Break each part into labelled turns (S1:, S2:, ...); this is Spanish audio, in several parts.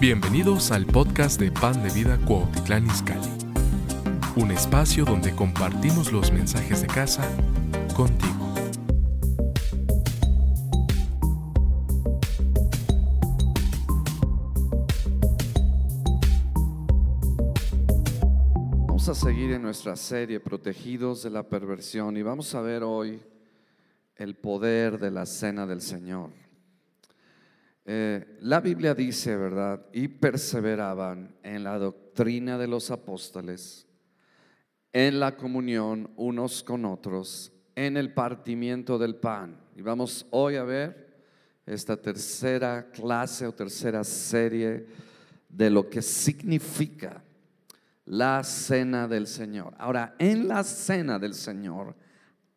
S1: Bienvenidos al podcast de Pan de Vida Cuautitlán Izcalli, un espacio donde compartimos los mensajes de casa contigo.
S2: Vamos a seguir en nuestra serie Protegidos de la Perversión y vamos a ver hoy el poder de la cena del Señor. Eh, la Biblia dice, ¿verdad? Y perseveraban en la doctrina de los apóstoles, en la comunión unos con otros, en el partimiento del pan. Y vamos hoy a ver esta tercera clase o tercera serie de lo que significa la cena del Señor. Ahora, en la cena del Señor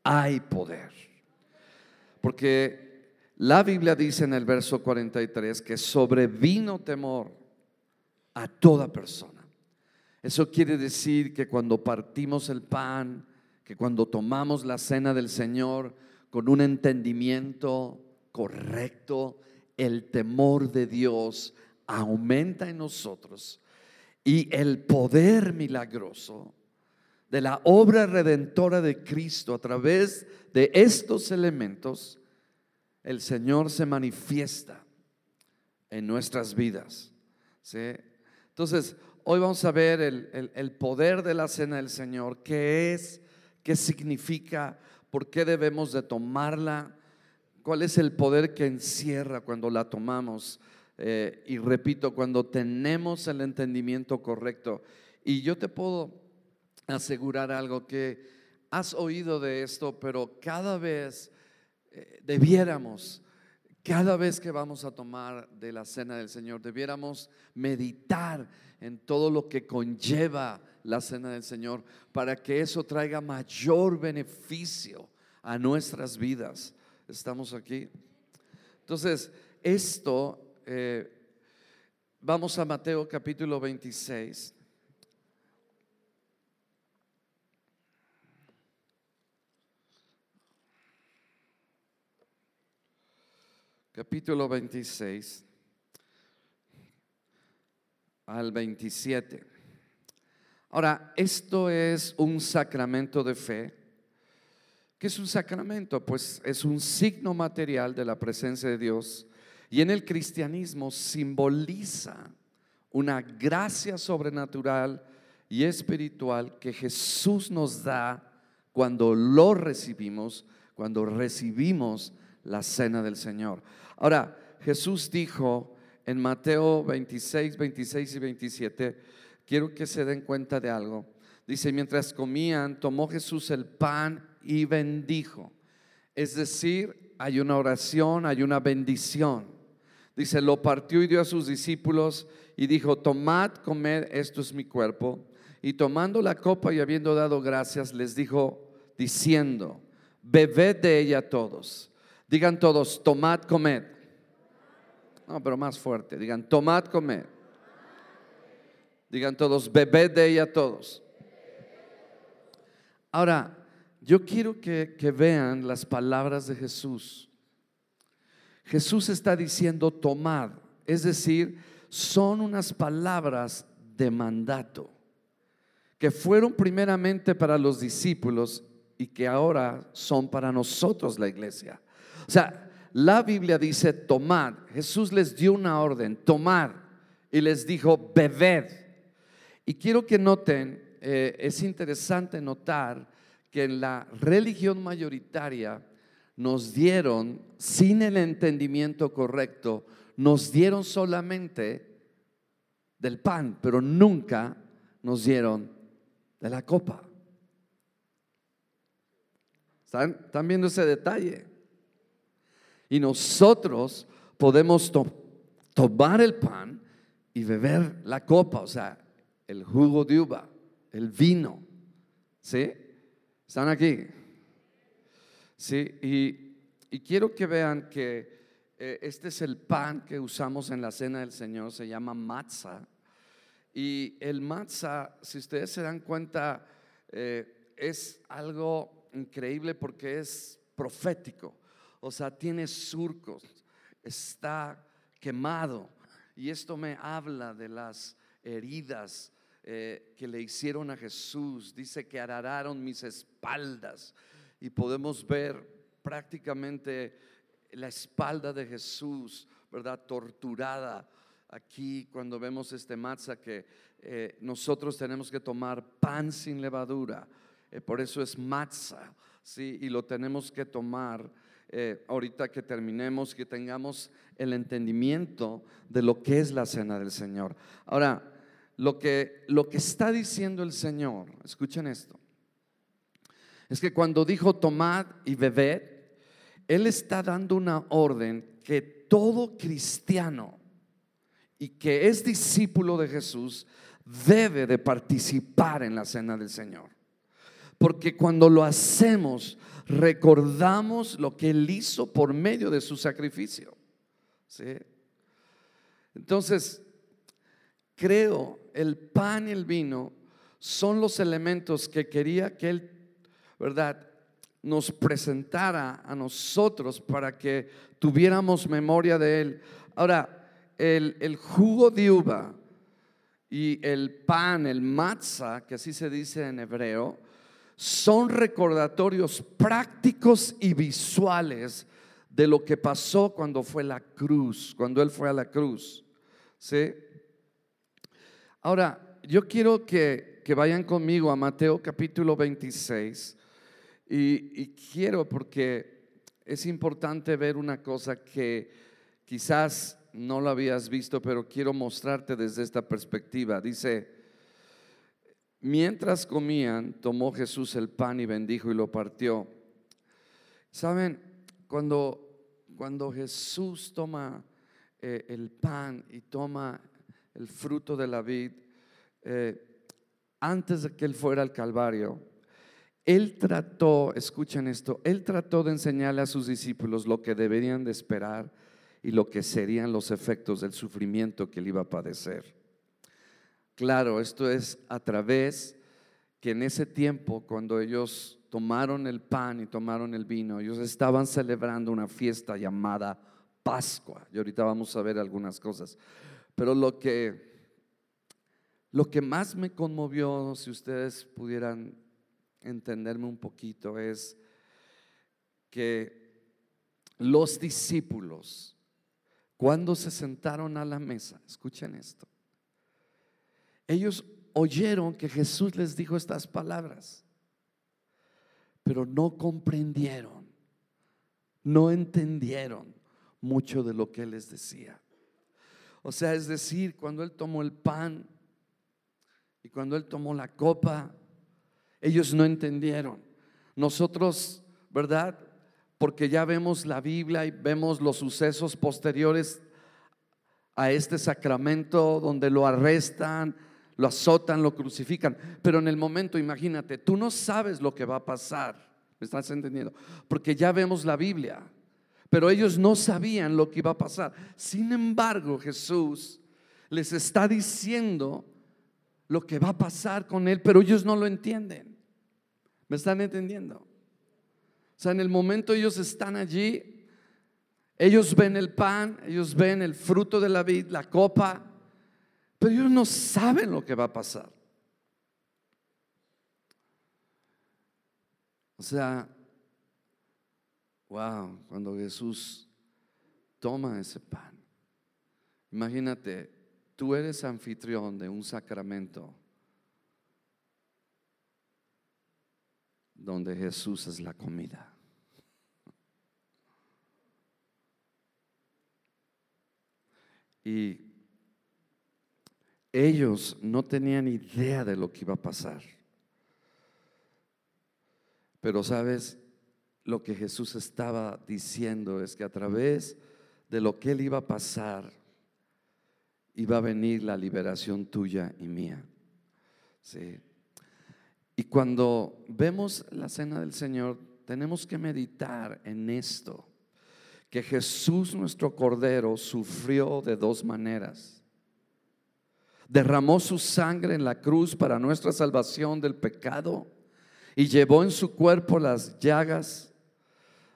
S2: hay poder. Porque la Biblia dice en el verso 43 que sobrevino temor a toda persona. Eso quiere decir que cuando partimos el pan, que cuando tomamos la cena del Señor con un entendimiento correcto, el temor de Dios aumenta en nosotros y el poder milagroso de la obra redentora de Cristo a través de estos elementos el Señor se manifiesta en nuestras vidas. Entonces, hoy vamos a ver el, poder de la cena del Señor, qué es, qué significa, por qué debemos de tomarla, cuál es el poder que encierra cuando la tomamos. Eh, y repito, cuando tenemos el entendimiento correcto. Y yo te puedo asegurar algo que has oído de esto, pero cada vez eh, debiéramos, cada vez que vamos a tomar de la cena del Señor, debiéramos meditar en todo lo que conlleva la cena del Señor para que eso traiga mayor beneficio a nuestras vidas. ¿Estamos aquí? Entonces, esto, eh, vamos a Mateo capítulo 26. Capítulo 26 al 27. Ahora, esto es un sacramento de fe. ¿Qué es un sacramento? Pues es un signo material de la presencia de Dios y en el cristianismo simboliza una gracia sobrenatural y espiritual que Jesús nos da cuando lo recibimos, cuando recibimos la cena del Señor. Ahora, Jesús dijo en Mateo 26, 26 y 27, quiero que se den cuenta de algo. Dice, mientras comían, tomó Jesús el pan y bendijo. Es decir, hay una oración, hay una bendición. Dice, lo partió y dio a sus discípulos y dijo, tomad, comed, esto es mi cuerpo. Y tomando la copa y habiendo dado gracias, les dijo, diciendo, bebed de ella todos Digan todos, tomad, comed. No, pero más fuerte. Digan, tomad, comed. Digan todos, bebed de ella todos. Ahora, yo quiero que, vean las palabras de Jesús. Jesús está diciendo tomad, es decir, son unas palabras de mandato que fueron primeramente para los discípulos y que ahora son para nosotros la iglesia. O sea, la Biblia dice tomad. Jesús les dio una orden, tomar. Y les dijo, bebed. Y quiero que noten, eh, es interesante notar que en la religión mayoritaria nos dieron, sin el entendimiento correcto, nos dieron solamente del pan, pero nunca nos dieron de la copa. ¿Están, ¿Están viendo ese detalle? Y nosotros podemos tomar el pan y beber la copa, o sea, el jugo de uva, el vino. ¿Sí? ¿Están aquí? Sí, y, quiero que vean que eh, este es el pan que usamos en la cena del Señor, se llama matzah. Y el matzah, si ustedes se dan cuenta, eh, es algo increíble porque es profético o sea, tiene surcos, está quemado. Y esto me habla de las heridas eh, que le hicieron a Jesús. Dice que arararon mis espaldas. Y podemos ver prácticamente la espalda de Jesús, ¿verdad? Torturada. Aquí cuando vemos este matzah que eh, nosotros tenemos que tomar pan sin levadura. Eh, por eso es matzah, ¿sí? Y lo tenemos que tomar eh, ahorita que terminemos, que tengamos el entendimiento de lo que es la cena del Señor. Ahora, lo que, lo que está diciendo el Señor, escuchen esto, es que cuando dijo tomad y bebed, Él está dando una orden que todo cristiano y que es discípulo de Jesús debe de participar en la cena del Señor. Porque cuando lo hacemos, recordamos lo que Él hizo por medio de su sacrificio. ¿Sí? Entonces, creo, el pan y el vino son los elementos que quería que Él, ¿verdad? Nos presentara a nosotros para que tuviéramos memoria de Él. Ahora, el, el jugo de uva y el pan, el matzah, que así se dice en hebreo, son recordatorios prácticos y visuales de lo que pasó cuando fue la cruz, cuando Él fue a la cruz. ¿Sí? Ahora, yo quiero que, que vayan conmigo a Mateo capítulo 26 y, y quiero porque es importante ver una cosa que quizás no lo habías visto, pero quiero mostrarte desde esta perspectiva. Dice, Mientras comían, tomó Jesús el pan y bendijo y lo partió. Saben, cuando, cuando Jesús toma eh, el pan y toma el fruto de la vid, eh, antes de que él fuera al Calvario, él trató, escuchen esto, él trató de enseñarle a sus discípulos lo que deberían de esperar y lo que serían los efectos del sufrimiento que él iba a padecer. Claro, esto es a través que en ese tiempo, cuando ellos tomaron el pan y tomaron el vino, ellos estaban celebrando una fiesta llamada Pascua. Y ahorita vamos a ver algunas cosas. Pero lo que, lo que más me conmovió, si ustedes pudieran entenderme un poquito, es que los discípulos, cuando se sentaron a la mesa, escuchen esto, ellos oyeron que Jesús les dijo estas palabras, pero no comprendieron, no entendieron mucho de lo que Él les decía. O sea, es decir, cuando Él tomó el pan y cuando Él tomó la copa, ellos no entendieron. Nosotros, ¿verdad? Porque ya vemos la Biblia y vemos los sucesos posteriores a este sacramento donde lo arrestan, lo azotan, lo crucifican. Pero en el momento, imagínate, tú no sabes lo que va a pasar. ¿Me estás entendiendo? Porque ya vemos la Biblia. Pero ellos no sabían lo que iba a pasar. Sin embargo, Jesús les está diciendo lo que va a pasar con él, pero ellos no lo entienden. ¿Me están entendiendo? O sea, en el momento ellos están allí, ellos ven el pan, ellos ven el fruto de la vid, la copa, pero ellos no saben lo que va a pasar. O sea, wow, cuando Jesús toma ese pan, imagínate, tú eres anfitrión de un sacramento donde Jesús es la comida. Y ellos no tenían idea de lo que iba a pasar. Pero sabes, lo que Jesús estaba diciendo es que a través de lo que él iba a pasar, iba a venir la liberación tuya y mía. Sí. Y cuando vemos la cena del Señor, tenemos que meditar en esto, que Jesús nuestro Cordero sufrió de dos maneras derramó su sangre en la cruz para nuestra salvación del pecado y llevó en su cuerpo las llagas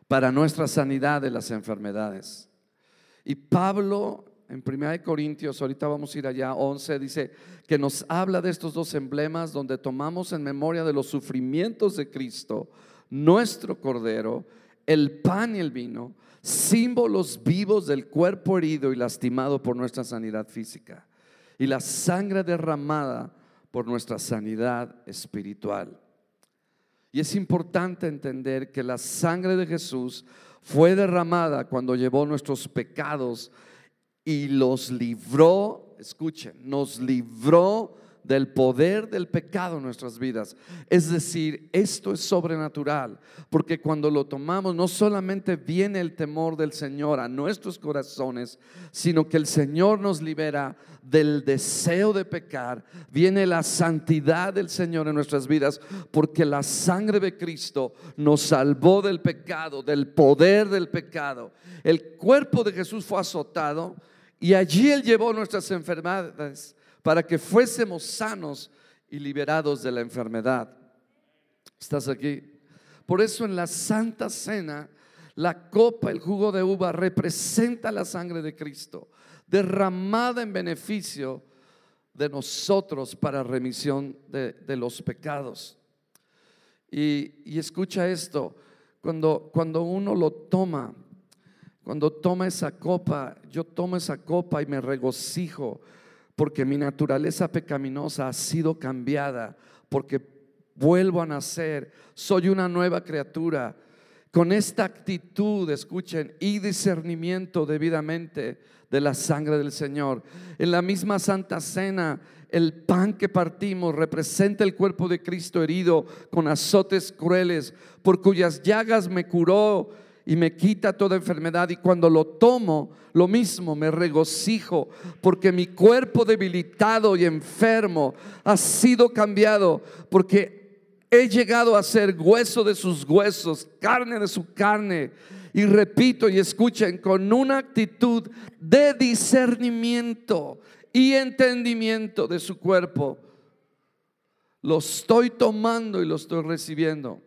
S2: para nuestra sanidad de las enfermedades. Y Pablo en 1 Corintios, ahorita vamos a ir allá, 11, dice que nos habla de estos dos emblemas donde tomamos en memoria de los sufrimientos de Cristo, nuestro Cordero, el pan y el vino, símbolos vivos del cuerpo herido y lastimado por nuestra sanidad física, y la sangre derramada por nuestra sanidad espiritual. Y es importante entender que la sangre de Jesús fue derramada cuando llevó nuestros pecados y los libró, escuchen, nos libró del poder del pecado en nuestras vidas. Es decir, esto es sobrenatural, porque cuando lo tomamos no solamente viene el temor del Señor a nuestros corazones, sino que el Señor nos libera del deseo de pecar, viene la santidad del Señor en nuestras vidas, porque la sangre de Cristo nos salvó del pecado, del poder del pecado. El cuerpo de Jesús fue azotado y allí Él llevó nuestras enfermedades para que fuésemos sanos y liberados de la enfermedad. ¿Estás aquí? Por eso en la Santa Cena, la copa, el jugo de uva, representa la sangre de Cristo, derramada en beneficio de nosotros para remisión de, los pecados. Y, y, escucha esto, cuando, cuando uno lo toma, cuando toma esa copa, yo tomo esa copa y me regocijo porque mi naturaleza pecaminosa ha sido cambiada, porque vuelvo a nacer, soy una nueva criatura. Con esta actitud, escuchen, y discernimiento debidamente de la sangre del Señor. En la misma Santa Cena, el pan que partimos representa el cuerpo de Cristo herido con azotes crueles, por cuyas llagas me curó y me quita toda enfermedad. Y cuando lo tomo, lo mismo, me regocijo porque mi cuerpo debilitado y enfermo ha sido cambiado porque he llegado a ser hueso de sus huesos, carne de su carne. Y repito y escuchen, con una actitud de discernimiento y entendimiento de su cuerpo, lo estoy tomando y lo estoy recibiendo.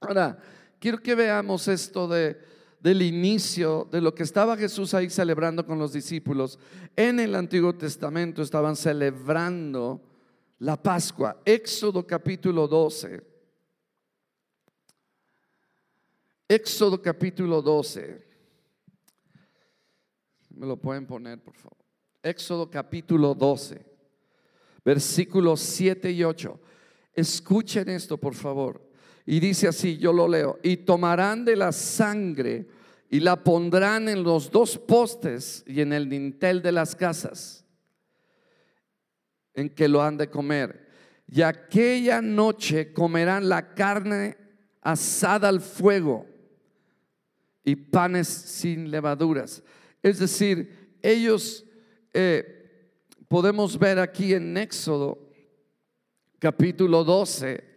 S2: Ahora, quiero que veamos esto de, del inicio de lo que estaba Jesús ahí celebrando con los discípulos. En el Antiguo Testamento estaban celebrando la Pascua. Éxodo capítulo 12. Éxodo capítulo 12. Me lo pueden poner, por favor. Éxodo capítulo 12, versículos 7 y 8. Escuchen esto, por favor. Y dice así, yo lo leo, y tomarán de la sangre y la pondrán en los dos postes y en el dintel de las casas en que lo han de comer. Y aquella noche comerán la carne asada al fuego y panes sin levaduras. Es decir, ellos eh, podemos ver aquí en Éxodo capítulo 12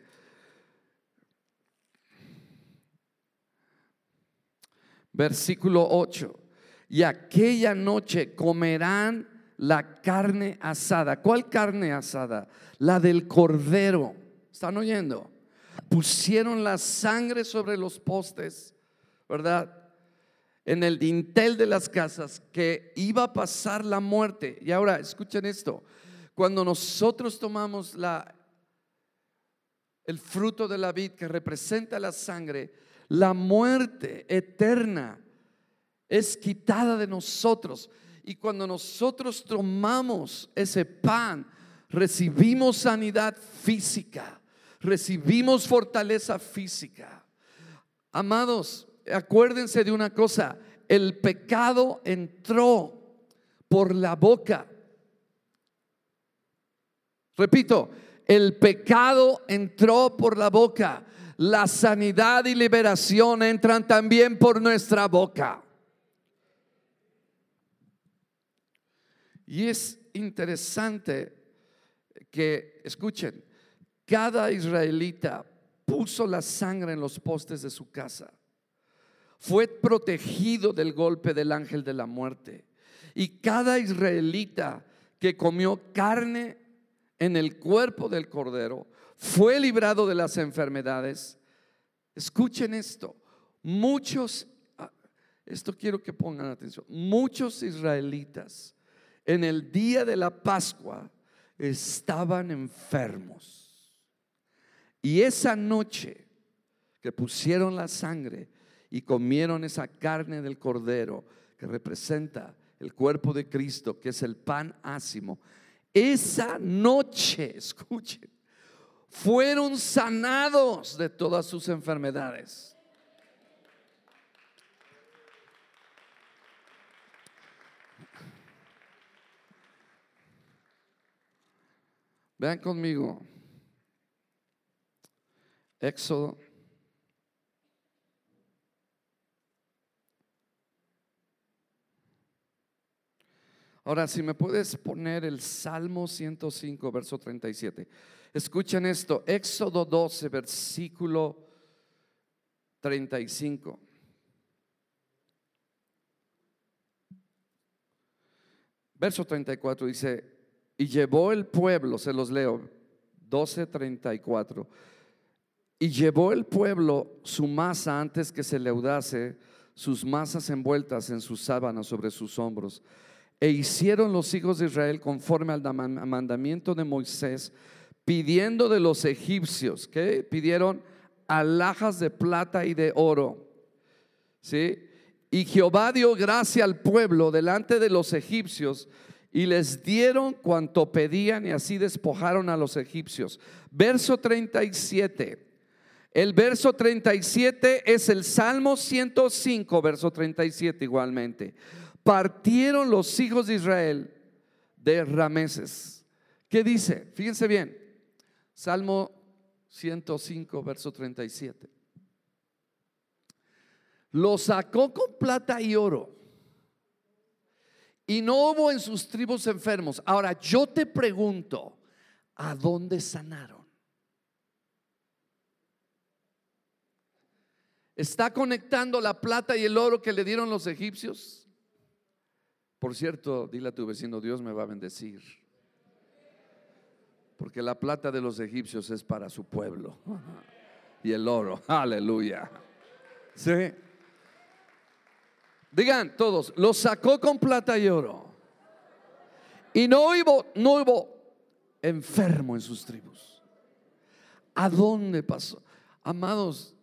S2: versículo 8. Y aquella noche comerán la carne asada. ¿Cuál carne asada? La del cordero. ¿Están oyendo? Pusieron la sangre sobre los postes, ¿verdad? En el dintel de las casas que iba a pasar la muerte. Y ahora, escuchen esto. Cuando nosotros tomamos la el fruto de la vid que representa la sangre, la muerte eterna es quitada de nosotros. Y cuando nosotros tomamos ese pan, recibimos sanidad física, recibimos fortaleza física. Amados, acuérdense de una cosa, el pecado entró por la boca. Repito, el pecado entró por la boca la sanidad y liberación entran también por nuestra boca. Y es interesante que, escuchen, cada israelita puso la sangre en los postes de su casa. Fue protegido del golpe del ángel de la muerte. Y cada israelita que comió carne en el cuerpo del cordero fue librado de las enfermedades. Escuchen esto, muchos ah, Esto quiero que pongan atención. Muchos israelitas en el día de la Pascua estaban enfermos. Y esa noche que pusieron la sangre y comieron esa carne del cordero que representa el cuerpo de Cristo, que es el pan ácimo, esa noche, escuchen, fueron sanados de todas sus enfermedades. Vean conmigo. Éxodo. Ahora, si me puedes poner el Salmo 105, verso 37. Escuchen esto, Éxodo 12, versículo 35. Verso 34 dice, y llevó el pueblo, se los leo, 12:34. Y llevó el pueblo su masa antes que se leudase, sus masas envueltas en sus sábanas sobre sus hombros. E hicieron los hijos de Israel conforme al mandamiento de Moisés, pidiendo de los egipcios, que pidieron alhajas de plata y de oro. ¿Sí? Y Jehová dio gracia al pueblo delante de los egipcios y les dieron cuanto pedían y así despojaron a los egipcios. Verso 37. El verso 37 es el Salmo 105, verso 37 igualmente. Partieron los hijos de Israel de Rameses. ¿Qué dice? Fíjense bien. Salmo 105, verso 37. Lo sacó con plata y oro y no hubo en sus tribus enfermos. Ahora yo te pregunto, ¿a dónde sanaron? ¿Está conectando la plata y el oro que le dieron los egipcios? Por cierto, dile a tu vecino, Dios me va a bendecir. Porque la plata de los egipcios es para su pueblo. Y el oro, aleluya. Sí. Digan todos, lo sacó con plata y oro. Y no hubo, no hubo enfermo en sus tribus. ¿A dónde pasó? Amados,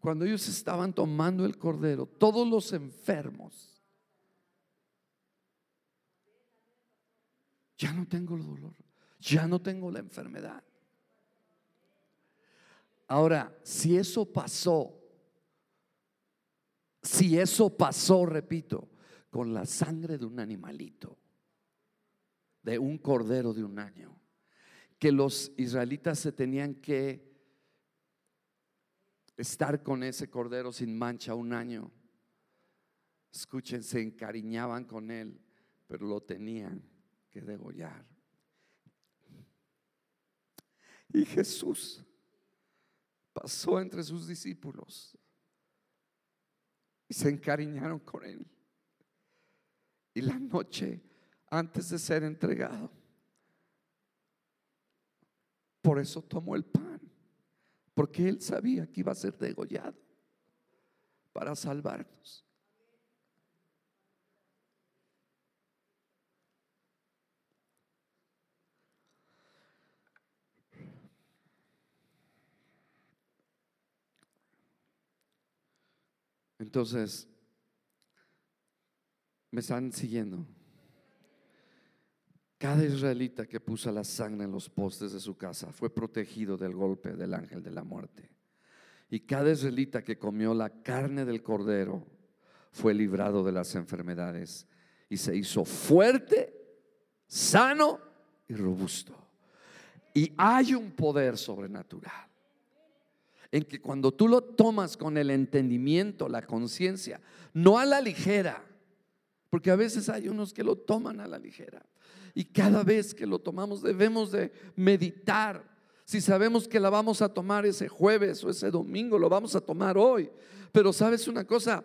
S2: cuando ellos estaban tomando el cordero, todos los enfermos, ya no tengo el dolor, ya no tengo la enfermedad. Ahora, si eso pasó si eso pasó, repito, con la sangre de un animalito, de un cordero de un año, que los israelitas se tenían que estar con ese cordero sin mancha un año. Escuchen, se encariñaban con él, pero lo tenían que degollar. Y Jesús pasó entre sus discípulos y se encariñaron con él. Y la noche antes de ser entregado, por eso tomó el pan, porque él sabía que iba a ser degollado para salvarnos. Entonces, me están siguiendo. Cada israelita que puso la sangre en los postes de su casa fue protegido del golpe del ángel de la muerte. Y cada israelita que comió la carne del cordero fue librado de las enfermedades y se hizo fuerte, sano y robusto. Y hay un poder sobrenatural en que cuando tú lo tomas con el entendimiento, la conciencia, no a la ligera, porque a veces hay unos que lo toman a la ligera. Y cada vez que lo tomamos debemos de meditar. Si sabemos que la vamos a tomar ese jueves o ese domingo, lo vamos a tomar hoy. Pero sabes una cosa,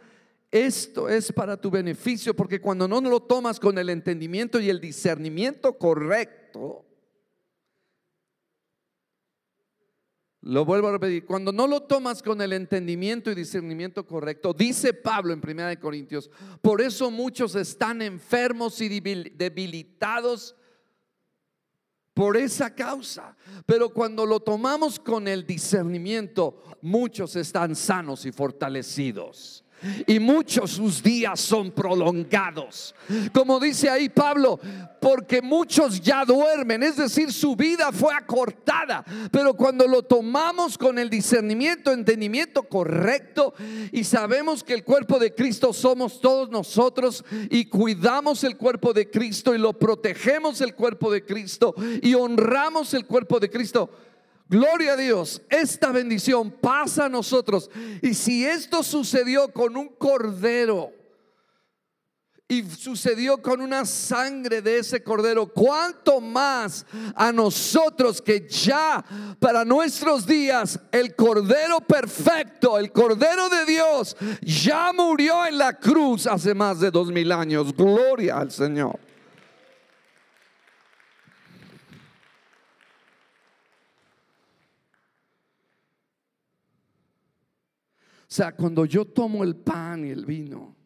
S2: esto es para tu beneficio, porque cuando no lo tomas con el entendimiento y el discernimiento correcto, Lo vuelvo a repetir, cuando no lo tomas con el entendimiento y discernimiento correcto, dice Pablo en 1 Corintios, por eso muchos están enfermos y debilitados por esa causa. Pero cuando lo tomamos con el discernimiento, muchos están sanos y fortalecidos y muchos sus días son prolongados. Como dice ahí Pablo, porque muchos ya duermen, es decir, su vida fue acortada, pero cuando lo tomamos con el discernimiento, entendimiento correcto y sabemos que el cuerpo de Cristo somos todos nosotros y cuidamos el cuerpo de Cristo y lo protegemos el cuerpo de Cristo y honramos el cuerpo de Cristo, Gloria a Dios, esta bendición pasa a nosotros. Y si esto sucedió con un cordero y sucedió con una sangre de ese cordero, ¿cuánto más a nosotros que ya para nuestros días el cordero perfecto, el cordero de Dios, ya murió en la cruz hace más de dos mil años? Gloria al Señor. Sea, cuando yo tomo el pan y el vino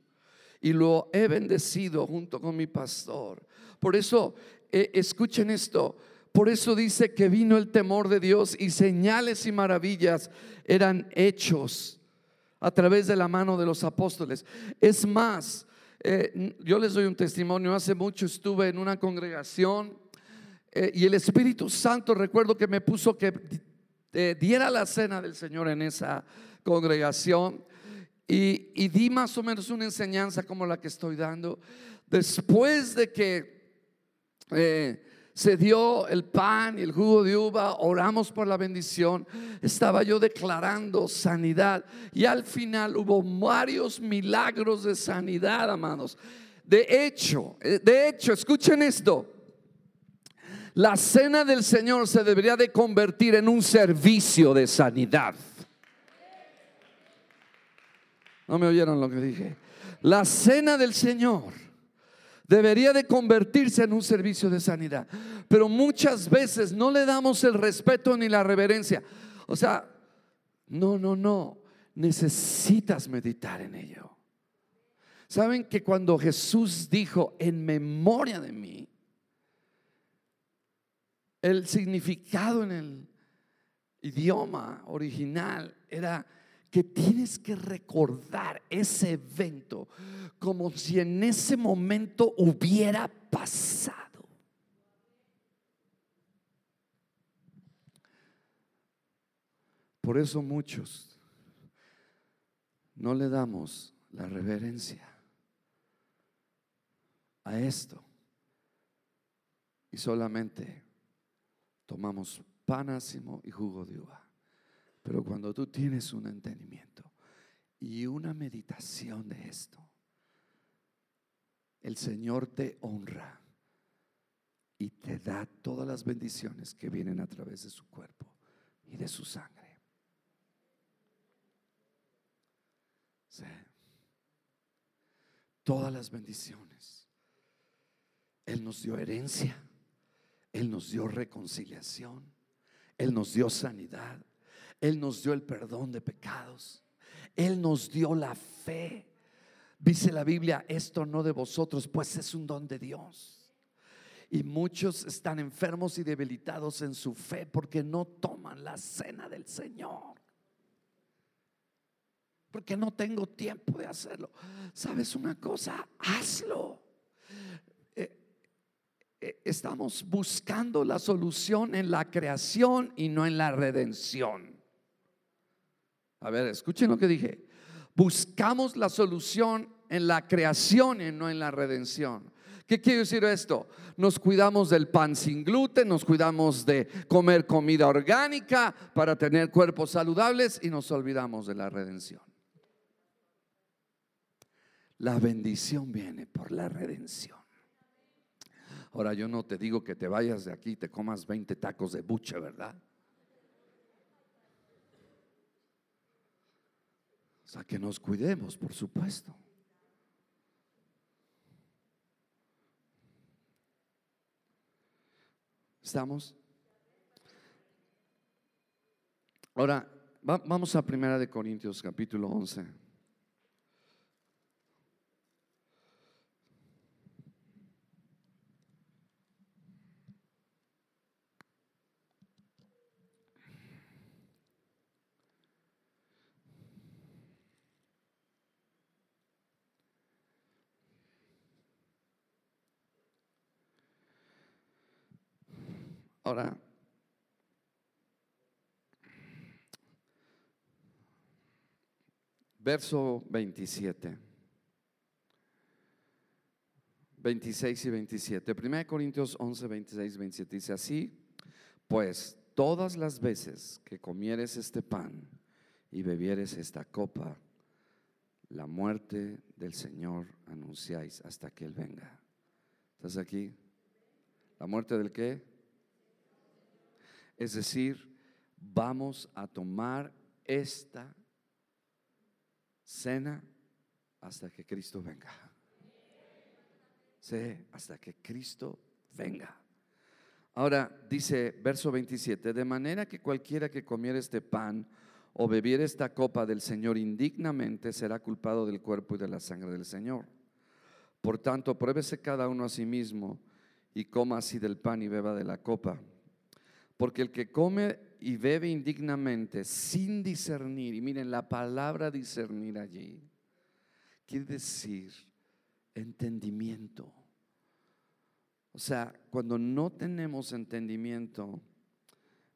S2: y lo he bendecido junto con mi pastor. Por eso, eh, escuchen esto, por eso dice que vino el temor de Dios y señales y maravillas eran hechos a través de la mano de los apóstoles. Es más, eh, yo les doy un testimonio, hace mucho estuve en una congregación eh, y el Espíritu Santo recuerdo que me puso que diera la cena del Señor en esa congregación y, di más o menos una enseñanza como la que estoy dando. Después de que eh, se dio el pan y el jugo de uva, oramos por la bendición, estaba yo declarando sanidad y al final hubo varios milagros de sanidad, amados. De hecho, eh, de hecho, escuchen esto. La cena del Señor se debería de convertir en un servicio de sanidad. No me oyeron lo que dije. La cena del Señor debería de convertirse en un servicio de sanidad. Pero muchas veces no le damos el respeto ni la reverencia. O sea, no, no, no. Necesitas meditar en ello. Saben que cuando Jesús dijo en memoria de mí, el significado en el idioma original era que tienes que recordar ese evento como si en ese momento hubiera pasado. Por eso muchos no le damos la reverencia a esto y solamente tomamos panásimo y jugo de uva. Pero cuando tú tienes un entendimiento y una meditación de esto, el Señor te honra y te da todas las bendiciones que vienen a través de su cuerpo y de su sangre. Todas las bendiciones. Él nos dio herencia, Él nos dio reconciliación, Él nos dio sanidad, él nos dio el perdón de pecados. Él nos dio la fe. Dice la Biblia, esto no de vosotros, pues es un don de Dios. Y muchos están enfermos y debilitados en su fe porque no toman la cena del Señor. Porque no tengo tiempo de hacerlo. ¿Sabes una cosa? Hazlo. Eh, eh, estamos buscando la solución en la creación y no en la redención. A ver, escuchen lo que dije. Buscamos la solución en la creación y no en la redención. ¿Qué quiere decir esto? Nos cuidamos del pan sin gluten, nos cuidamos de comer comida orgánica para tener cuerpos saludables y nos olvidamos de la redención. La bendición viene por la redención. Ahora yo no te digo que te vayas de aquí y te comas 20 tacos de buche, ¿verdad? Que nos cuidemos, por supuesto. ¿Estamos? Ahora, vamos a Primera de Corintios capítulo 11. Ahora, verso 27. 26 y 27. 1 Corintios 11, 26 y 27 dice así, pues todas las veces que comieres este pan y bebieres esta copa, la muerte del Señor anunciáis hasta que Él venga. ¿Estás aquí? ¿La muerte del qué? Es decir, vamos a tomar esta cena hasta que Cristo venga. Sí, hasta que Cristo venga. Ahora dice verso 27, de manera que cualquiera que comiera este pan o bebiera esta copa del Señor indignamente será culpado del cuerpo y de la sangre del Señor. Por tanto, pruébese cada uno a sí mismo y coma así del pan y beba de la copa. Porque el que come y bebe indignamente sin discernir, y miren la palabra discernir allí, quiere decir entendimiento. O sea, cuando no tenemos entendimiento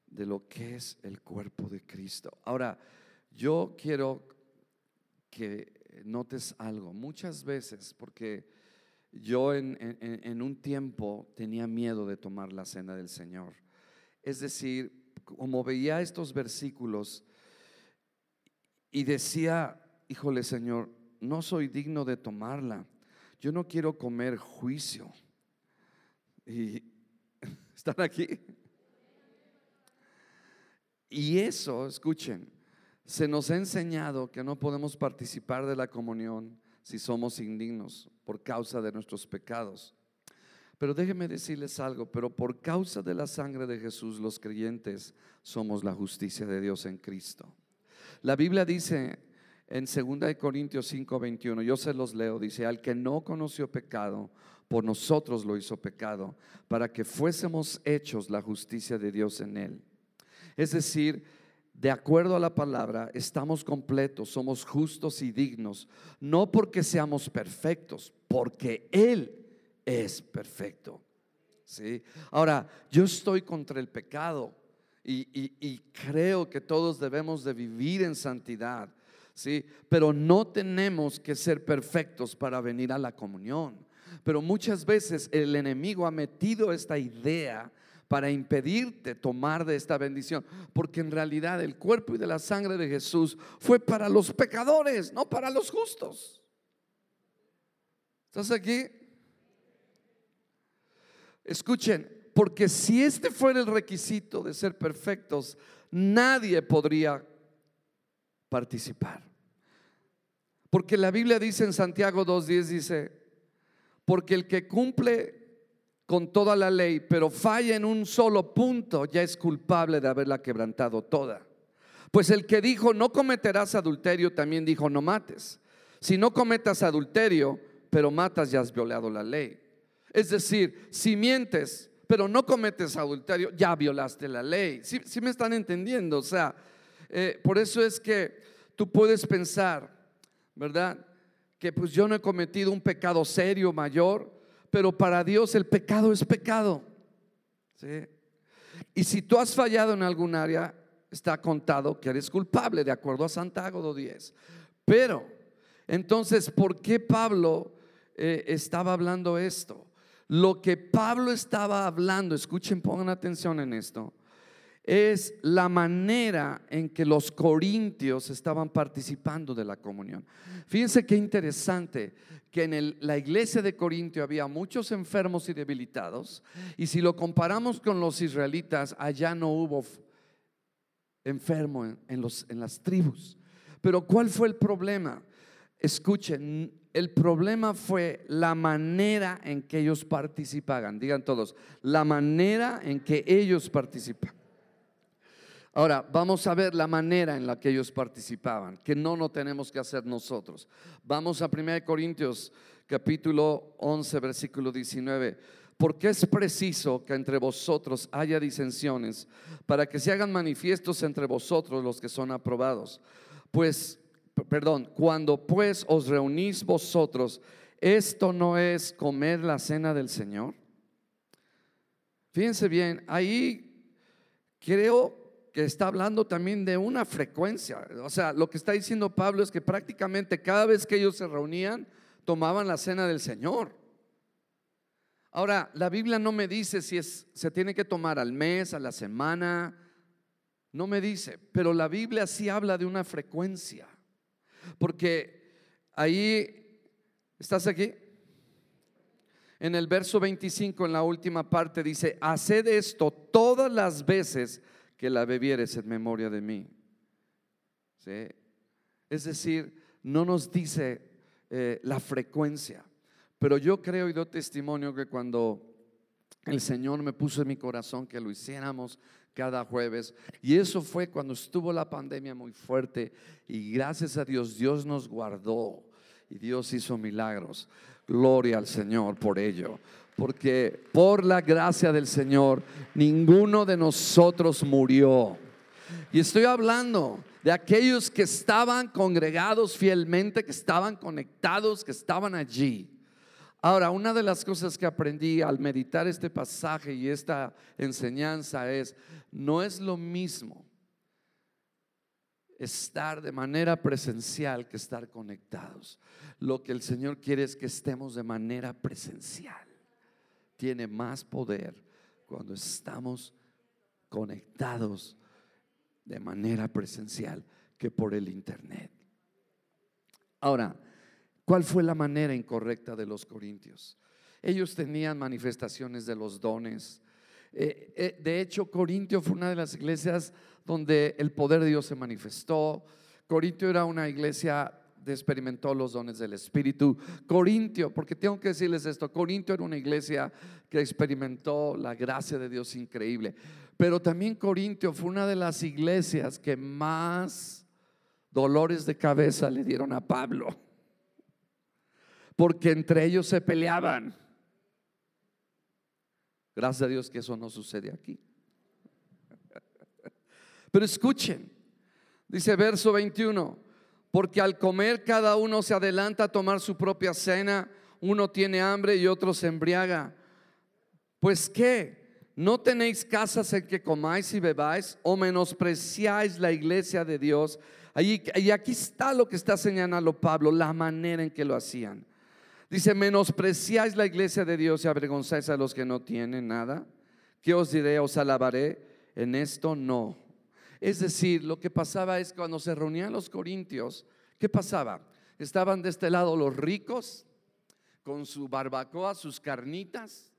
S2: de lo que es el cuerpo de Cristo. Ahora, yo quiero que notes algo. Muchas veces, porque yo en, en un tiempo tenía miedo de tomar la cena del Señor es decir, como veía estos versículos y decía, híjole Señor, no soy digno de tomarla. Yo no quiero comer juicio. Y están aquí. Y eso, escuchen, se nos ha enseñado que no podemos participar de la comunión si somos indignos por causa de nuestros pecados. Pero déjenme decirles algo, pero por causa de la sangre de Jesús los creyentes somos la justicia de Dios en Cristo. La Biblia dice en 2 Corintios 5, 21, yo se los leo, dice, al que no conoció pecado, por nosotros lo hizo pecado, para que fuésemos hechos la justicia de Dios en él. Es decir, de acuerdo a la palabra, estamos completos, somos justos y dignos, no porque seamos perfectos, porque Él es perfecto. ¿sí? Ahora, yo estoy contra el pecado y, creo que todos debemos de vivir en santidad. ¿sí? Pero no tenemos que ser perfectos para venir a la comunión. Pero muchas veces el enemigo ha metido esta idea para impedirte tomar de esta bendición. Porque en realidad el cuerpo y de la sangre de Jesús fue para los pecadores, no para los justos. ¿Estás aquí? Escuchen, porque si este fuera el requisito de ser perfectos, nadie podría participar. Porque la Biblia dice en Santiago 2.10, dice, porque el que cumple con toda la ley, pero falla en un solo punto, ya es culpable de haberla quebrantado toda. Pues el que dijo, no cometerás adulterio, también dijo, no mates. Si no cometas adulterio, pero matas, ya has violado la ley. Es decir, si mientes, pero no cometes adulterio, ya violaste la ley. Si me están entendiendo? O sea, eh, por eso es que tú puedes pensar, ¿verdad? Que pues yo no he cometido un pecado serio, mayor, pero para Dios el pecado es pecado. Y si tú has fallado en algún área, está contado que eres culpable, de acuerdo a Santiago 10. Pero, entonces, ¿por qué Pablo eh, estaba hablando esto? Lo que Pablo estaba hablando, escuchen, pongan atención en esto, es la manera en que los corintios estaban participando de la comunión. Fíjense qué interesante que en la iglesia de Corintio había muchos enfermos y debilitados, y si lo comparamos con los israelitas, allá no hubo enfermo en, las tribus. Pero ¿cuál fue el problema? Escuchen, el problema fue la manera en que ellos participaban. Digan todos, la manera en que ellos participan. Ahora, vamos a ver la manera en la que ellos participaban, que no lo tenemos que hacer nosotros. Vamos a 1 Corintios capítulo 11, versículo 19. Porque es preciso que entre vosotros haya disensiones, para que se hagan manifiestos entre vosotros los que son aprobados. Pues, perdón, cuando pues os reunís vosotros, ¿esto no es comer la cena del Señor? Fíjense bien, ahí creo que está hablando también de una frecuencia. O sea, lo que está diciendo Pablo es que prácticamente cada vez que ellos se reunían, tomaban la cena del Señor. Ahora, la Biblia no me dice si es, se tiene que tomar al mes, a la semana, no me dice, pero la Biblia sí habla de una frecuencia. Porque ahí, ¿estás aquí? En el verso 25, en la última parte, dice, haced esto todas las veces que la bebieres en memoria de mí. Es decir, no nos dice eh, la frecuencia. Pero yo creo y doy testimonio que cuando el Señor me puso en mi corazón que lo hiciéramos cada jueves, y eso fue cuando estuvo la pandemia muy fuerte, y gracias a Dios, Dios nos guardó y Dios hizo milagros. Gloria al Señor por ello. Porque por la gracia del Señor, ninguno de nosotros murió. Y estoy hablando de aquellos que estaban congregados fielmente, que estaban conectados, que estaban allí. Ahora, una de las cosas que aprendí al meditar este pasaje y esta enseñanza es, no es lo mismo estar de manera presencial que estar conectados. Lo que el Señor quiere es que estemos de manera presencial. Tiene más poder cuando estamos conectados de manera presencial que por el Internet. Ahora, ¿cuál fue la manera incorrecta de los corintios? Ellos tenían manifestaciones de los dones. Eh, eh, de hecho, Corintio fue una de las iglesias donde el poder de Dios se manifestó. Corintio era una iglesia que experimentó los dones del Espíritu. Corintio, porque tengo que decirles esto, Corintio era una iglesia que experimentó la gracia de Dios increíble. Pero también Corintio fue una de las iglesias que más dolores de cabeza le dieron a Pablo. Porque entre ellos se peleaban. Gracias a Dios que eso no sucede aquí. Pero escuchen, dice verso 21, porque al comer cada uno se adelanta a tomar su propia cena, uno tiene hambre y otro se embriaga. Pues qué, ¿No tenéis casas en que comáis y bebáis o menospreciáis la iglesia de Dios? y aquí está lo que está señalando Pablo, la manera en que lo hacían. Dice, menospreciáis la iglesia de Dios y avergonzáis a los que no tienen nada. ¿Qué os diré? ¿Os alabaré? En esto no. Es decir, lo que pasaba es cuando se reunían los corintios, ¿qué pasaba? Estaban de este lado los ricos con su barbacoa, sus carnitas,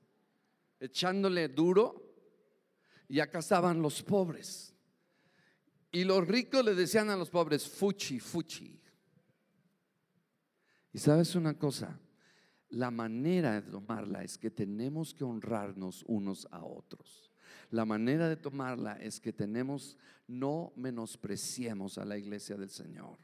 S2: echándole duro y acá estaban los pobres. Y los ricos le decían a los pobres, fuchi, fuchi. Y sabes una cosa, la manera de tomarla es que tenemos que honrarnos unos a otros. La manera de tomarla es que tenemos, no menospreciemos a la iglesia del Señor.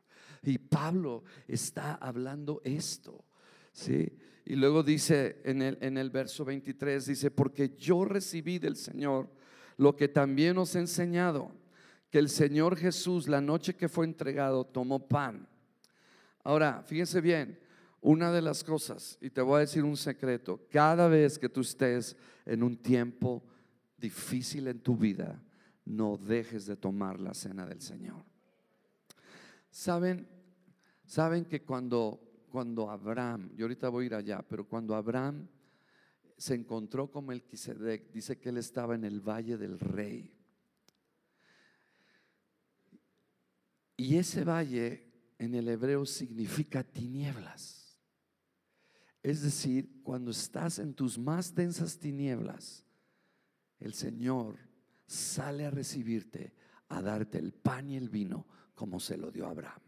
S2: Y Pablo está hablando esto. ¿sí? Y luego dice en el, en el verso 23, dice, porque yo recibí del Señor lo que también os he enseñado, que el Señor Jesús la noche que fue entregado tomó pan. Ahora, fíjense bien, una de las cosas, y te voy a decir un secreto, cada vez que tú estés en un tiempo difícil en tu vida, no dejes de tomar la cena del Señor. Saben, saben que cuando cuando Abraham, yo ahorita voy a ir allá, pero cuando Abraham se encontró con Melquisedec, dice que él estaba en el valle del rey. Y ese valle en el hebreo significa tinieblas. Es decir, cuando estás en tus más densas tinieblas, el Señor sale a recibirte, a darte el pan y el vino como se lo dio a Abraham.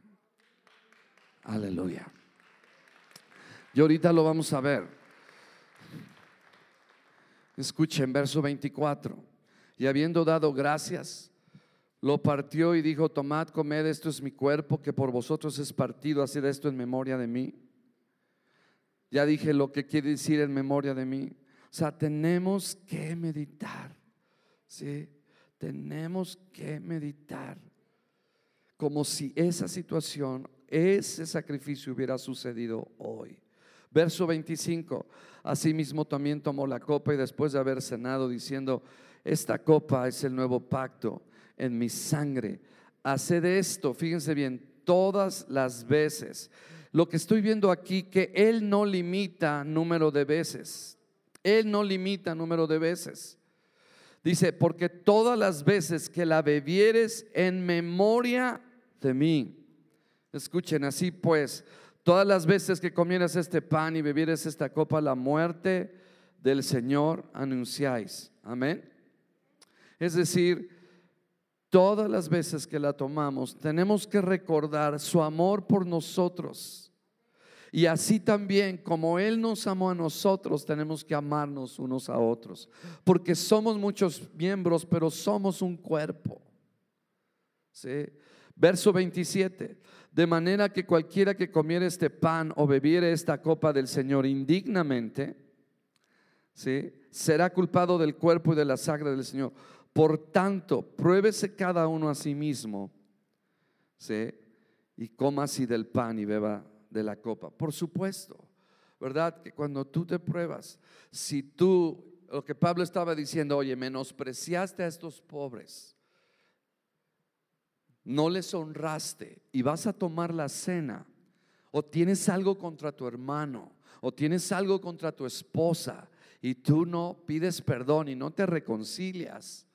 S2: Aleluya. Y ahorita lo vamos a ver. Escuchen verso 24. Y habiendo dado gracias, lo partió y dijo, tomad, comed, esto es mi cuerpo, que por vosotros es partido, haced esto en memoria de mí. Ya dije lo que quiere decir en memoria de mí. O sea, tenemos que meditar, ¿sí? Tenemos que meditar como si esa situación, ese sacrificio hubiera sucedido hoy. Verso 25, asimismo también tomó la copa y después de haber cenado diciendo, esta copa es el nuevo pacto en mi sangre. Haced esto, fíjense bien, todas las veces. Lo que estoy viendo aquí, que Él no limita número de veces. Él no limita número de veces. Dice, porque todas las veces que la bebieres en memoria de mí. Escuchen así pues, todas las veces que comieras este pan y bebieres esta copa, la muerte del Señor anunciáis. Amén. Es decir, todas las veces que la tomamos, tenemos que recordar su amor por nosotros. Y así también, como Él nos amó a nosotros, tenemos que amarnos unos a otros. Porque somos muchos miembros, pero somos un cuerpo. ¿Sí? Verso 27. De manera que cualquiera que comiera este pan o bebiere esta copa del Señor indignamente, ¿sí? será culpado del cuerpo y de la sangre del Señor. Por tanto, pruébese cada uno a sí mismo, ¿sí? Y coma así del pan y beba de la copa. Por supuesto, ¿verdad? Que cuando tú te pruebas, si tú, lo que Pablo estaba diciendo, oye, menospreciaste a estos pobres, no les honraste y vas a tomar la cena, o tienes algo contra tu hermano, o tienes algo contra tu esposa, y tú no pides perdón y no te reconcilias,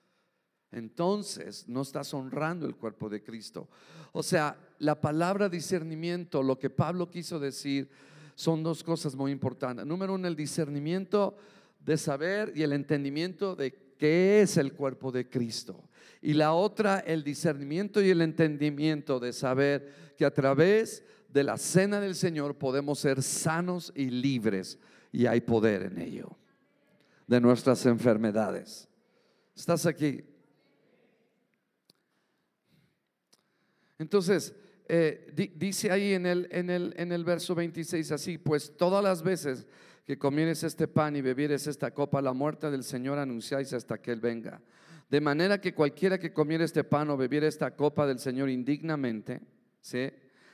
S2: entonces no estás honrando el cuerpo de Cristo. O sea, la palabra discernimiento, lo que Pablo quiso decir, son dos cosas muy importantes. Número uno, el discernimiento de saber y el entendimiento de qué es el cuerpo de Cristo. Y la otra, el discernimiento y el entendimiento de saber que a través de la cena del Señor podemos ser sanos y libres y hay poder en ello de nuestras enfermedades. ¿Estás aquí? Entonces, eh, dice ahí en el, en, el, en el verso 26 así, pues todas las veces que comieres este pan y bebieres esta copa, la muerte del Señor anunciáis hasta que Él venga. De manera que cualquiera que comiera este pan o bebiera esta copa del Señor indignamente,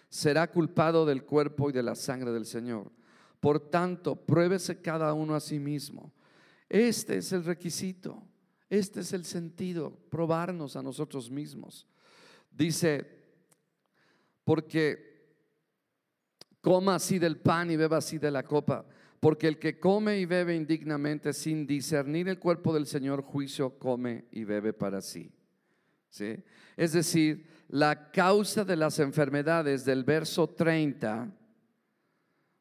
S2: será culpado del cuerpo y de la sangre del Señor. Por tanto, pruébese cada uno a sí mismo. Este es el requisito, este es el sentido, probarnos a nosotros mismos. Dice porque coma así del pan y beba así de la copa. Porque el que come y bebe indignamente sin discernir el cuerpo del Señor, juicio come y bebe para sí. ¿Sí? Es decir, la causa de las enfermedades del verso 30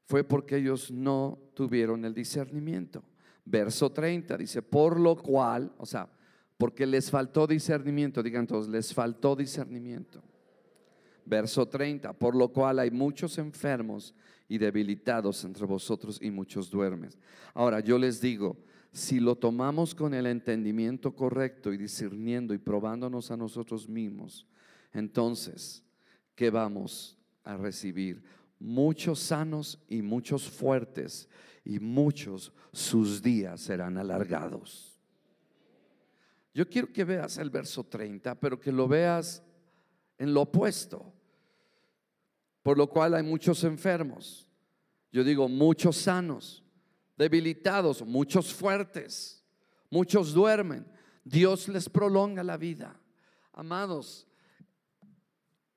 S2: fue porque ellos no tuvieron el discernimiento. Verso 30 dice, por lo cual, o sea, porque les faltó discernimiento, digan todos, les faltó discernimiento. Verso 30, por lo cual hay muchos enfermos y debilitados entre vosotros y muchos duermen. Ahora yo les digo, si lo tomamos con el entendimiento correcto y discerniendo y probándonos a nosotros mismos, entonces, ¿qué vamos a recibir? Muchos sanos y muchos fuertes y muchos sus días serán alargados. Yo quiero que veas el verso 30, pero que lo veas en lo opuesto por lo cual hay muchos enfermos. Yo digo muchos sanos, debilitados, muchos fuertes, muchos duermen. Dios les prolonga la vida. Amados,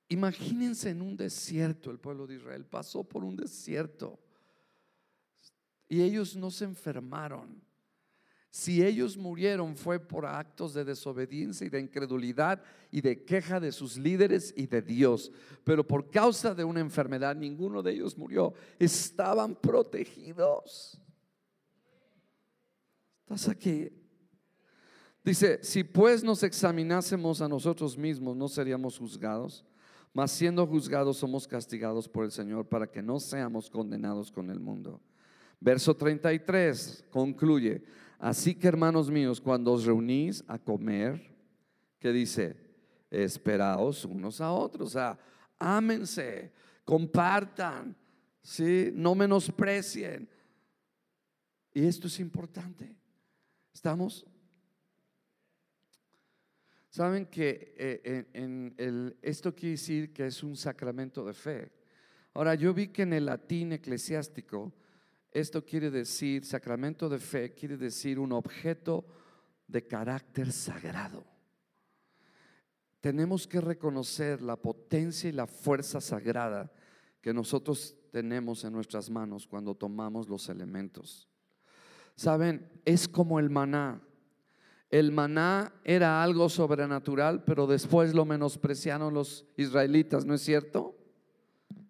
S2: imagínense en un desierto, el pueblo de Israel pasó por un desierto y ellos no se enfermaron. Si ellos murieron fue por actos de desobediencia y de incredulidad y de queja de sus líderes y de Dios. Pero por causa de una enfermedad ninguno de ellos murió. Estaban protegidos. ¿Estás aquí? Dice, si pues nos examinásemos a nosotros mismos, no seríamos juzgados, mas siendo juzgados somos castigados por el Señor para que no seamos condenados con el mundo. Verso 33 concluye, Así que hermanos míos, cuando os reunís a comer, ¿qué dice? esperaos unos a otros. O sea, ámense, compartan, ¿sí? no menosprecien. Y esto es importante. ¿Estamos? Saben que eh, esto quiere decir que es un sacramento de fe. Ahora, yo vi que en el latín eclesiástico, esto quiere decir, sacramento de fe, quiere decir un objeto de carácter sagrado. Tenemos que reconocer la potencia y la fuerza sagrada que nosotros tenemos en nuestras manos cuando tomamos los elementos. Saben, es como el maná. El maná era algo sobrenatural, pero después lo menospreciaron los israelitas, ¿no es cierto?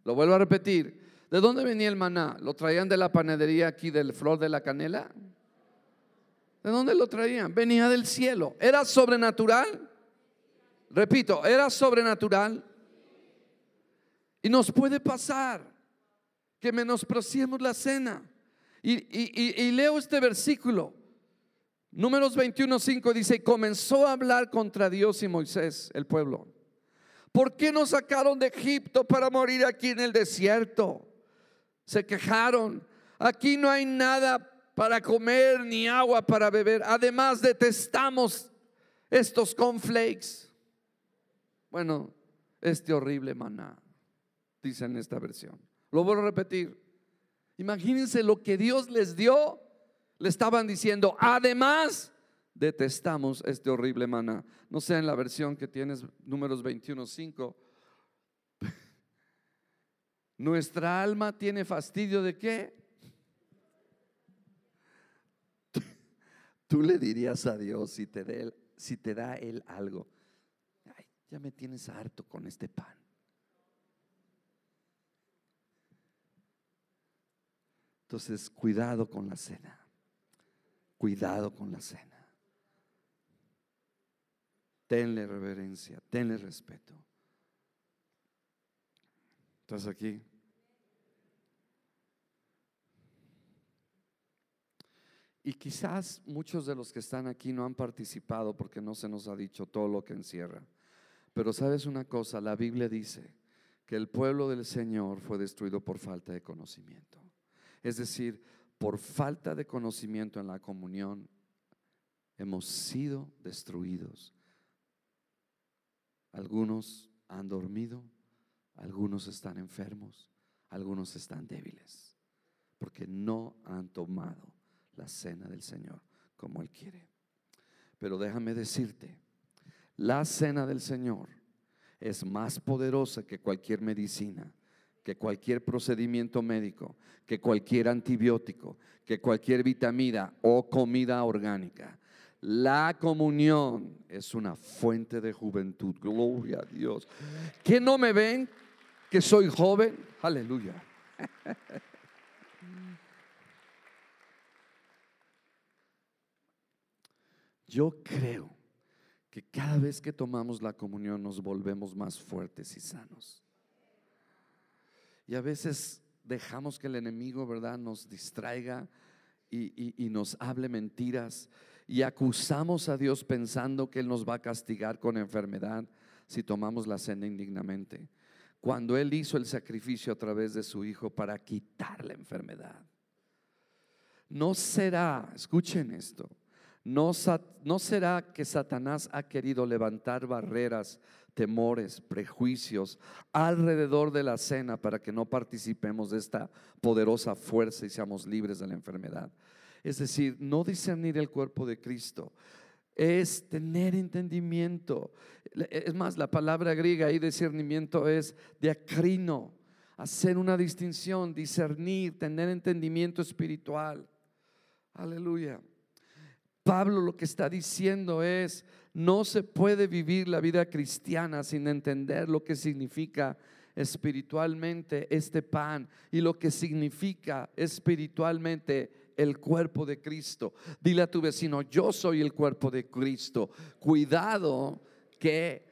S2: Lo vuelvo a repetir. ¿De dónde venía el maná? ¿Lo traían de la panadería aquí del flor de la canela? ¿De dónde lo traían? Venía del cielo. ¿Era sobrenatural? Repito, ¿era sobrenatural? Y nos puede pasar que menospreciemos la cena. Y, leo este versículo. Números 21.5 dice, comenzó a hablar contra Dios y Moisés, el pueblo. ¿Por qué nos sacaron de Egipto para morir aquí en el desierto? Se quejaron. Aquí no hay nada para comer ni agua para beber. Además detestamos estos conflakes. Bueno, este horrible maná, dice en esta versión. Lo vuelvo a repetir. Imagínense lo que Dios les dio le estaban diciendo, además, detestamos este horrible maná. No sé en la versión que tienes, números 21.5. Nuestra alma tiene fastidio de qué? Tú le dirías a Dios si te, da Él algo. ya me tienes harto con este pan. Entonces, cuidado con la cena. Cuidado con la cena. Tenle reverencia, tenle respeto. ¿Estás aquí? Y quizás muchos de los que están aquí no han participado porque no se nos ha dicho todo lo que encierra. Pero sabes una cosa, la Biblia dice que el pueblo del Señor fue destruido por falta de conocimiento. Es decir, por falta de conocimiento en la comunión, hemos sido destruidos. Algunos han dormido, algunos están enfermos, algunos están débiles, porque no han tomado la cena del Señor como Él quiere. Pero déjame decirte, la cena del Señor es más poderosa que cualquier medicina que cualquier procedimiento médico, que cualquier antibiótico, que cualquier vitamina o comida orgánica. La comunión es una fuente de juventud. Gloria a Dios. ¿Que no me ven que soy joven? Aleluya. Yo creo que cada vez que tomamos la comunión nos volvemos más fuertes y sanos. Y a veces dejamos que el enemigo, ¿verdad?, nos distraiga y, nos hable mentiras. Y acusamos a Dios pensando que Él nos va a castigar con enfermedad si tomamos la cena indignamente. Cuando Él hizo el sacrificio a través de su Hijo para quitar la enfermedad. No será, escuchen esto, no, será que Satanás ha querido levantar barreras temores, prejuicios alrededor de la cena para que no participemos de esta poderosa fuerza y seamos libres de la enfermedad. Es decir, no discernir el cuerpo de Cristo es tener entendimiento. Es más, la palabra griega ahí discernimiento es diacrino, hacer una distinción, discernir, tener entendimiento espiritual. Aleluya. Pablo lo que está diciendo es, no se puede vivir la vida cristiana sin entender lo que significa espiritualmente este pan y lo que significa espiritualmente el cuerpo de Cristo. Dile a tu vecino, yo soy el cuerpo de Cristo. Cuidado que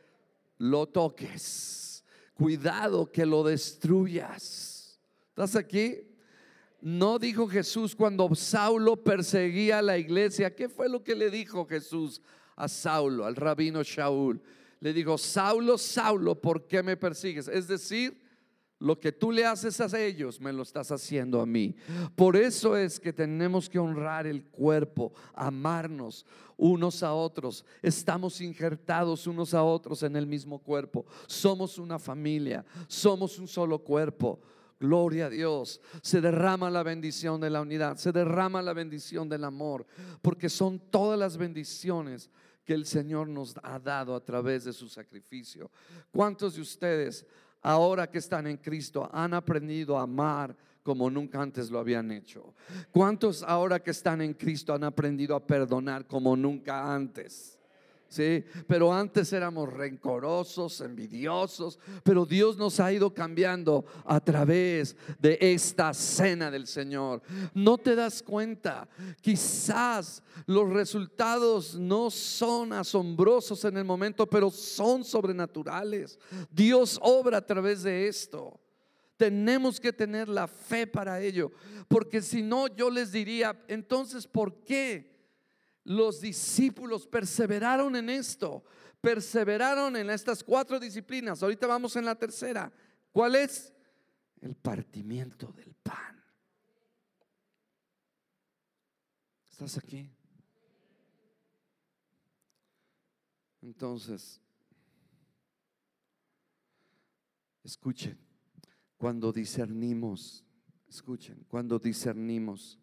S2: lo toques. Cuidado que lo destruyas. ¿Estás aquí? No dijo Jesús cuando Saulo perseguía a la iglesia. ¿Qué fue lo que le dijo Jesús a Saulo, al rabino Shaul? le dijo, Saulo, Saulo, ¿por qué me persigues? Es decir, lo que tú le haces a ellos, me lo estás haciendo a mí. Por eso es que tenemos que honrar el cuerpo, amarnos unos a otros. Estamos injertados unos a otros en el mismo cuerpo. Somos una familia, somos un solo cuerpo. Gloria a Dios. Se derrama la bendición de la unidad, se derrama la bendición del amor, porque son todas las bendiciones que el Señor nos ha dado a través de su sacrificio. ¿Cuántos de ustedes ahora que están en Cristo, han aprendido a amar como nunca antes lo habían hecho? ¿Cuántos ahora que están en Cristo han aprendido a perdonar como nunca antes? ¿Sí? Pero antes éramos rencorosos, envidiosos, pero Dios nos ha ido cambiando a través de esta cena del Señor. No te das cuenta, quizás los resultados no son asombrosos en el momento, pero son sobrenaturales. Dios obra a través de esto. Tenemos que tener la fe para ello, porque si no, yo les diría, entonces, ¿por qué? Los discípulos perseveraron en esto, perseveraron en estas cuatro disciplinas. Ahorita vamos en la tercera. ¿Cuál es? El partimiento del pan. ¿Estás aquí? Entonces, escuchen, cuando discernimos, escuchen, cuando discernimos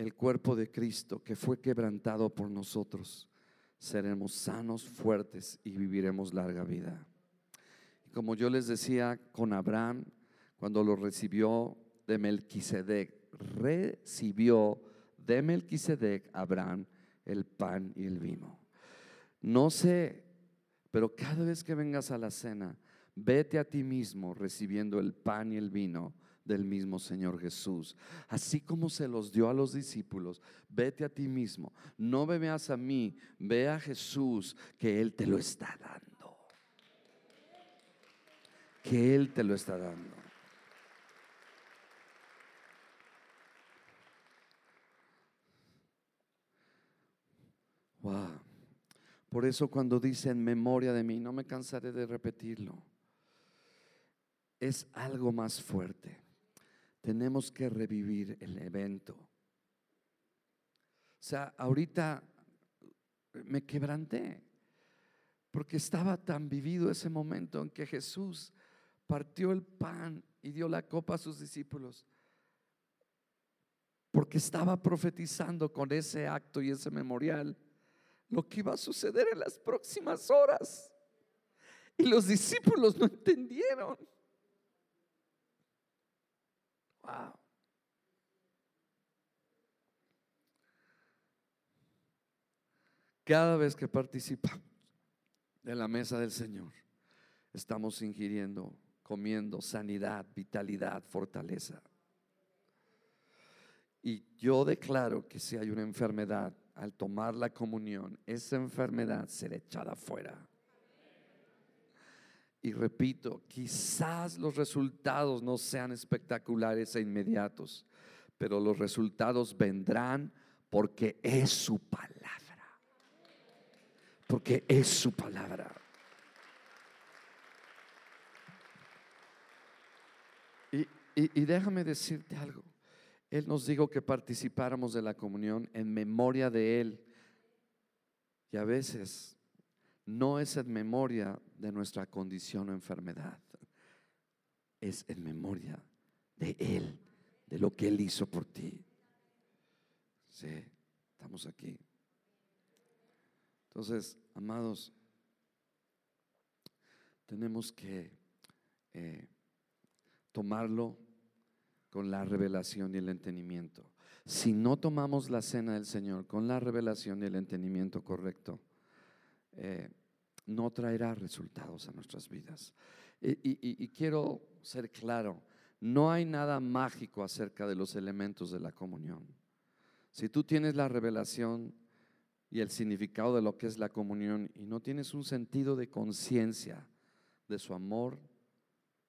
S2: el cuerpo de Cristo que fue quebrantado por nosotros, seremos sanos, fuertes y viviremos larga vida. Y como yo les decía con Abraham, cuando lo recibió de Melquisedec, recibió de Melquisedec Abraham el pan y el vino. No sé, pero cada vez que vengas a la cena, vete a ti mismo recibiendo el pan y el vino del mismo Señor Jesús. Así como se los dio a los discípulos, vete a ti mismo, no me a mí, ve a Jesús que Él te lo está dando. Que Él te lo está dando. Wow. Por eso cuando dice en memoria de mí, no me cansaré de repetirlo. Es algo más fuerte tenemos que revivir el evento. O sea, ahorita me quebranté porque estaba tan vivido ese momento en que Jesús partió el pan y dio la copa a sus discípulos. Porque estaba profetizando con ese acto y ese memorial lo que iba a suceder en las próximas horas. Y los discípulos no entendieron. Cada vez que participamos de la mesa del Señor, estamos ingiriendo, comiendo sanidad, vitalidad, fortaleza. Y yo declaro que si hay una enfermedad, al tomar la comunión, esa enfermedad será echada fuera. Y repito, quizás los resultados no sean espectaculares e inmediatos, pero los resultados vendrán porque es su palabra. Porque es su palabra. Y, y, déjame decirte algo. Él nos dijo que participáramos de la comunión en memoria de Él. Y a veces no es en memoria de nuestra condición o enfermedad, es en memoria de Él, de lo que Él hizo por ti. Sí, estamos aquí. Entonces, amados, tenemos que eh, tomarlo con la revelación y el entendimiento. Si no tomamos la cena del Señor con la revelación y el entendimiento correcto, eh, no traerá resultados a nuestras vidas. Y, quiero ser claro, no hay nada mágico acerca de los elementos de la comunión. Si tú tienes la revelación y el significado de lo que es la comunión y no tienes un sentido de conciencia de su amor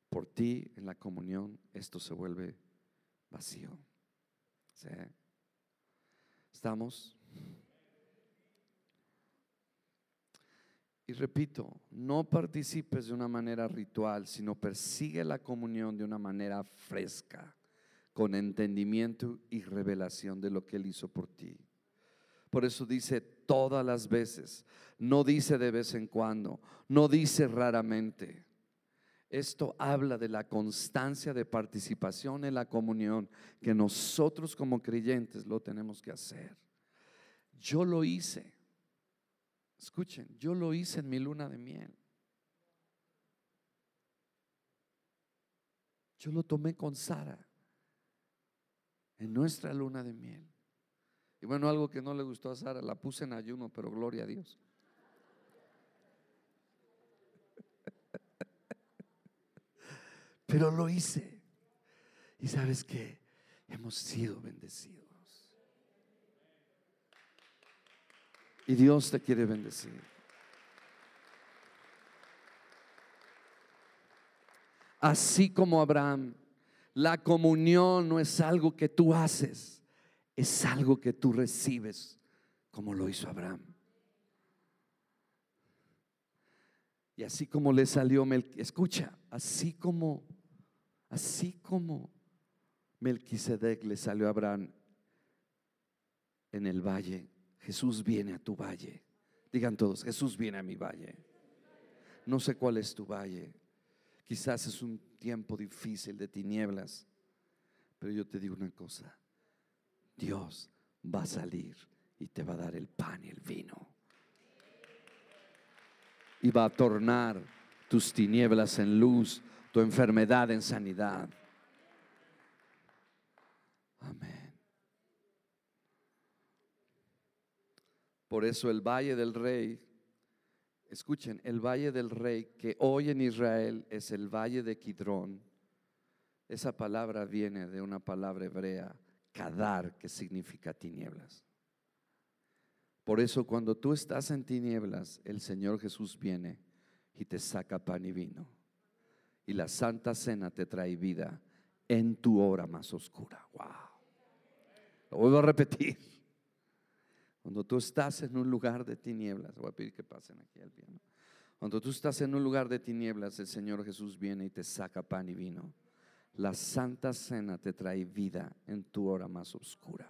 S2: por ti en la comunión, esto se vuelve vacío. ¿Estamos? Y repito, no participes de una manera ritual, sino persigue la comunión de una manera fresca, con entendimiento y revelación de lo que Él hizo por ti. Por eso dice todas las veces, no dice de vez en cuando, no dice raramente. Esto habla de la constancia de participación en la comunión que nosotros como creyentes lo tenemos que hacer. Yo lo hice. Escuchen, yo lo hice en mi luna de miel. Yo lo tomé con Sara en nuestra luna de miel. Y bueno, algo que no le gustó a Sara, la puse en ayuno, pero gloria a Dios. Pero lo hice. Y sabes que hemos sido bendecidos. Y Dios te quiere bendecir. Así como Abraham, la comunión no es algo que tú haces, es algo que tú recibes, como lo hizo Abraham. Y así como le salió, escucha, así como, así como Melquisedec le salió a Abraham en el valle, Jesús viene a tu valle. Digan todos, Jesús viene a mi valle. No sé cuál es tu valle. Quizás es un tiempo difícil de tinieblas, pero yo te digo una cosa. Dios va a salir y te va a dar el pan y el vino. Y va a tornar tus tinieblas en luz, tu enfermedad en sanidad. Amén. Por eso el Valle del Rey, escuchen, el Valle del Rey que hoy en Israel es el Valle de Kidrón, esa palabra viene de una palabra hebrea, kadar, que significa tinieblas. Por eso cuando tú estás en tinieblas, el Señor Jesús viene y te saca pan y vino. Y la Santa Cena te trae vida en tu hora más oscura. Wow. Lo vuelvo a repetir. Cuando tú estás en un lugar de tinieblas, voy a pedir que pasen aquí al piano. Cuando tú estás en un lugar de tinieblas, el Señor Jesús viene y te saca pan y vino. La santa cena te trae vida en tu hora más oscura.